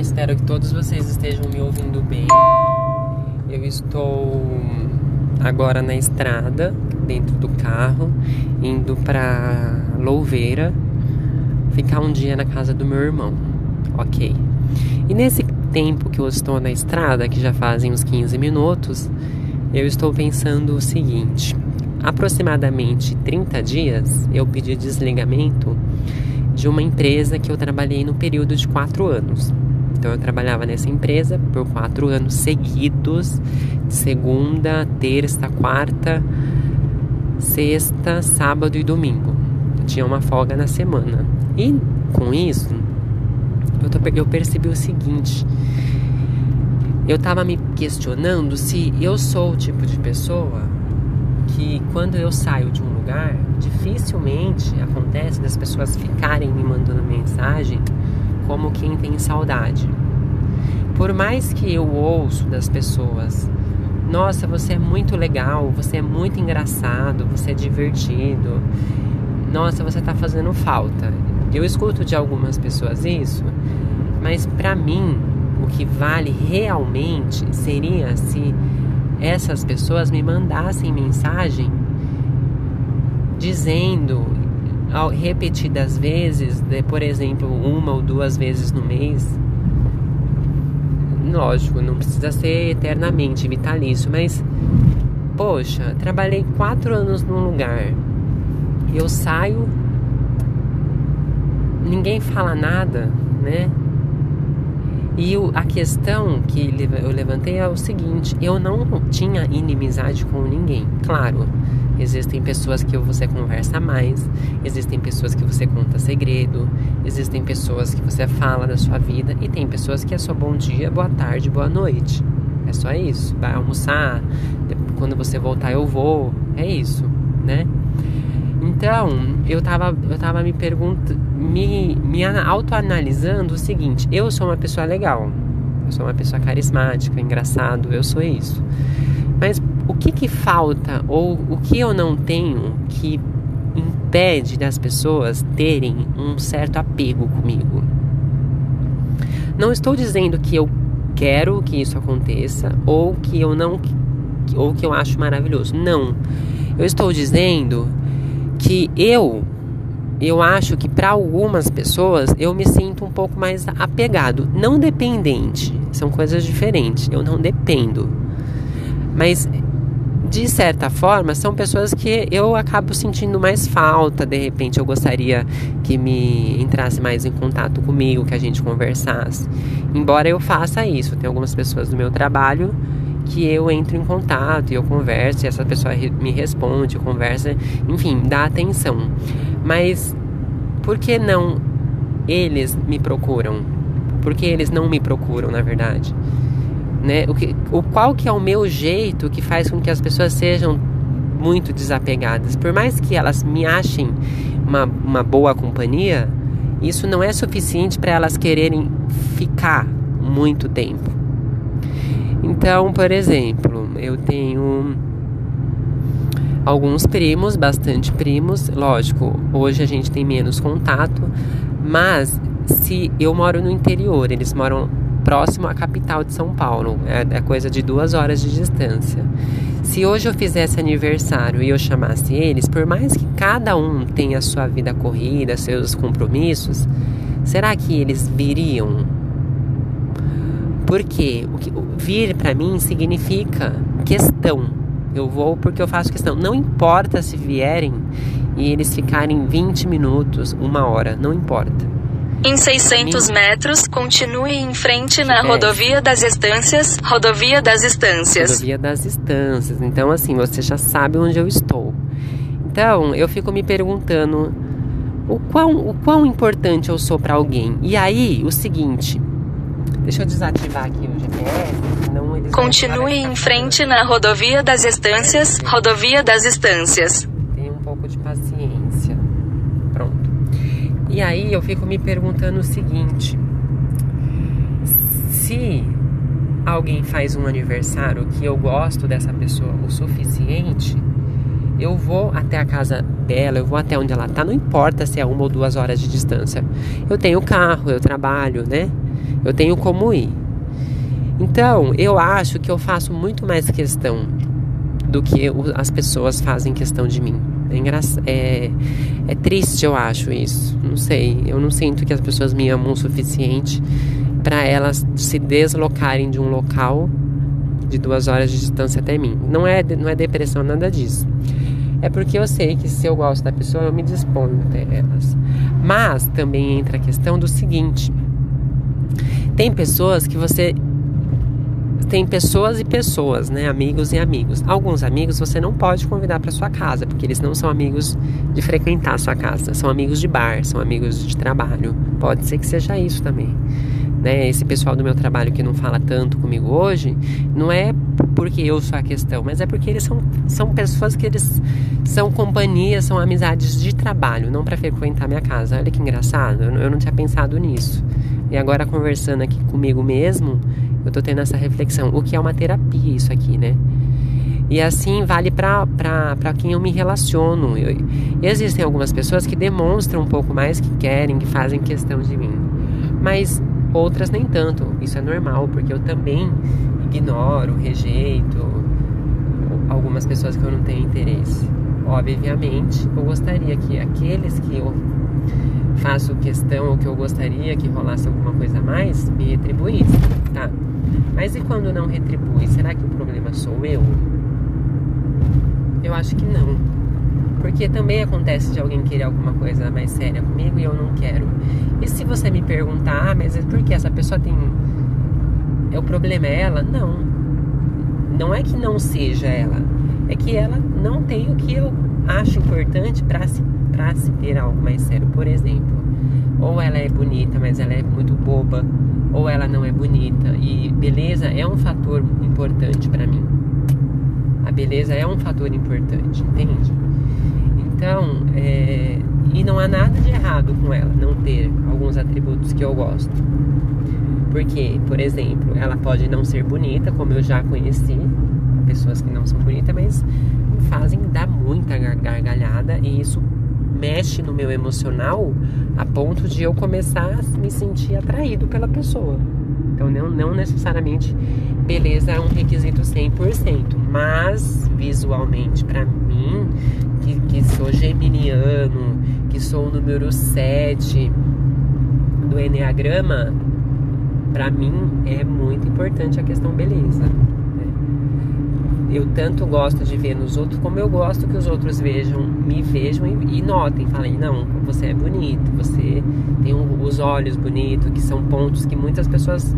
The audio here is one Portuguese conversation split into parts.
Espero que todos vocês estejam me ouvindo bem. Eu estou agora na estrada, dentro do carro, indo para Louveira, ficar um dia na casa do meu irmão. Ok. E nesse tempo que eu estou na estrada, que já fazem uns 15 minutos, eu estou pensando o seguinte: aproximadamente 30 dias eu pedi desligamento de uma empresa que eu trabalhei no período de quatro anos. Então eu trabalhava nessa empresa por quatro anos seguidos, segunda, terça, quarta, sexta, sábado e domingo. tinha uma folga na semana. E com isso, eu, eu percebi o seguinte. Eu tava me questionando se eu sou o tipo de pessoa que quando eu saio de um lugar, dificilmente acontece das pessoas ficarem me mandando mensagem como quem tem saudade. Por mais que eu ouço das pessoas, nossa, você é muito legal, você é muito engraçado, você é divertido. Nossa, você tá fazendo falta. Eu escuto de algumas pessoas isso, mas para mim o que vale realmente seria se essas pessoas me mandassem mensagem dizendo repetidas vezes, de, por exemplo, uma ou duas vezes no mês. Lógico, não precisa ser eternamente vitalício, mas poxa, trabalhei quatro anos num lugar, eu saio, ninguém fala nada, né? E a questão que eu levantei é o seguinte: eu não tinha inimizade com ninguém. Claro, existem pessoas que você conversa mais, existem pessoas que você conta segredo, existem pessoas que você fala da sua vida e tem pessoas que é só bom dia, boa tarde, boa noite. É só isso. Vai almoçar, quando você voltar eu vou. É isso, né? Então, eu tava, eu tava me perguntando, me, me autoanalisando o seguinte: eu sou uma pessoa legal, eu sou uma pessoa carismática, engraçado, eu sou isso. Mas o que que falta ou o que eu não tenho que impede das pessoas terem um certo apego comigo? Não estou dizendo que eu quero que isso aconteça ou que eu não ou que eu acho maravilhoso. Não. Eu estou dizendo que eu eu acho que para algumas pessoas eu me sinto um pouco mais apegado, não dependente, são coisas diferentes. Eu não dependo. Mas de certa forma, são pessoas que eu acabo sentindo mais falta. De repente, eu gostaria que me entrasse mais em contato comigo, que a gente conversasse. Embora eu faça isso, tem algumas pessoas do meu trabalho que eu entro em contato e eu converso e essa pessoa me responde, conversa, enfim, dá atenção. Mas por que não eles me procuram? Por que eles não me procuram, na verdade? Né? O, que, o qual que é o meu jeito que faz com que as pessoas sejam muito desapegadas? Por mais que elas me achem uma, uma boa companhia, isso não é suficiente para elas quererem ficar muito tempo. Então, por exemplo, eu tenho alguns primos, bastante primos, lógico, hoje a gente tem menos contato, mas se eu moro no interior, eles moram próximo à capital de São Paulo, é, é coisa de duas horas de distância. Se hoje eu fizesse aniversário e eu chamasse eles, por mais que cada um tenha sua vida corrida, seus compromissos, será que eles viriam porque o que, vir para mim significa questão. Eu vou porque eu faço questão. Não importa se vierem e eles ficarem 20 minutos, uma hora, não importa. Em 600 metros, continue em frente na rodovia das Estâncias. Rodovia das Estâncias. Rodovia das Estâncias. Então, assim, você já sabe onde eu estou. Então, eu fico me perguntando o quão, o quão importante eu sou para alguém. E aí, o seguinte, Deixa eu desativar aqui o GPS, Continue em frente na rodovia das Estâncias, rodovia das Estâncias. Tenha um pouco de paciência. Pronto. E aí eu fico me perguntando o seguinte: se alguém faz um aniversário que eu gosto dessa pessoa o suficiente, eu vou até a casa dela, eu vou até onde ela tá, não importa se é uma ou duas horas de distância. Eu tenho carro, eu trabalho, né? Eu tenho como ir. Então, eu acho que eu faço muito mais questão do que as pessoas fazem questão de mim. É, engra... é, é triste, eu acho isso. Não sei. Eu não sinto que as pessoas me amam o suficiente para elas se deslocarem de um local de duas horas de distância até mim. Não é, não é depressão, nada disso. É porque eu sei que se eu gosto da pessoa, eu me disponho até elas. Mas também entra a questão do seguinte: tem pessoas que você tem pessoas e pessoas, né? Amigos e amigos. Alguns amigos você não pode convidar para sua casa, porque eles não são amigos de frequentar a sua casa, são amigos de bar, são amigos de trabalho. Pode ser que seja isso também. Né? Esse pessoal do meu trabalho que não fala tanto comigo hoje, não é porque eu sou a questão, mas é porque eles são, são pessoas que eles são companhias, são amizades de trabalho, não para frequentar minha casa. Olha que engraçado, eu não tinha pensado nisso. E agora conversando aqui comigo mesmo, eu tô tendo essa reflexão. O que é uma terapia isso aqui, né? E assim vale para quem eu me relaciono. Eu, existem algumas pessoas que demonstram um pouco mais que querem, que fazem questão de mim. Mas outras nem tanto. Isso é normal, porque eu também ignoro, rejeito algumas pessoas que eu não tenho interesse. Obviamente, eu gostaria que aqueles que eu faço questão ou que eu gostaria que rolasse alguma coisa a mais, me retribuíssem, tá? Mas e quando não retribui? Será que o problema sou eu? Eu acho que não. Porque também acontece de alguém querer alguma coisa mais séria comigo e eu não quero. E se você me perguntar, ah, mas é porque essa pessoa tem. É o problema é ela? Não. Não é que não seja ela. É que ela não tem o que eu acho importante para se, pra se ter algo mais sério. Por exemplo, ou ela é bonita, mas ela é muito boba ou ela não é bonita. E beleza é um fator importante para mim. A beleza é um fator importante, entende? Então, é... e não há nada de errado com ela não ter alguns atributos que eu gosto. Porque, por exemplo, ela pode não ser bonita, como eu já conheci, pessoas que não são bonitas, mas fazem dar muita gargalhada e isso mexe no meu emocional a ponto de eu começar a me sentir atraído pela pessoa. Então, não, não necessariamente beleza é um requisito 100%, mas visualmente, para mim, que, que sou geminiano, que sou o número 7 do Enneagrama, para mim é muito importante a questão beleza eu tanto gosto de ver nos outros como eu gosto que os outros vejam, me vejam e, e notem, falem, não, você é bonito, você tem um, os olhos bonitos, que são pontos que muitas pessoas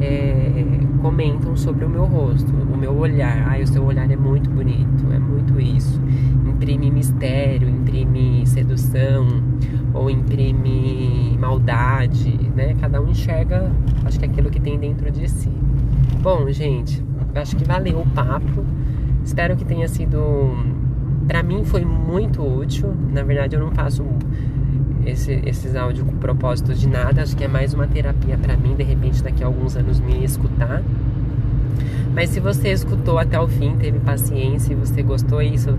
é, comentam sobre o meu rosto, o meu olhar. Ah, o seu olhar é muito bonito, é muito isso. Imprime mistério, imprime sedução ou imprime maldade, né? Cada um enxerga, acho que é aquilo que tem dentro de si. Bom, gente, acho que valeu o papo. Espero que tenha sido. Para mim foi muito útil. Na verdade, eu não faço esse, esses áudios com propósito de nada. Acho que é mais uma terapia para mim. De repente, daqui a alguns anos, me escutar. Mas se você escutou até o fim, teve paciência e você gostou, isso,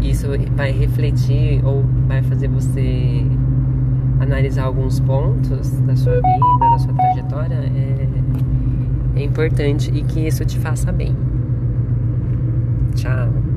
isso vai refletir ou vai fazer você analisar alguns pontos da sua vida, da sua trajetória. É é importante e que isso te faça bem. Time.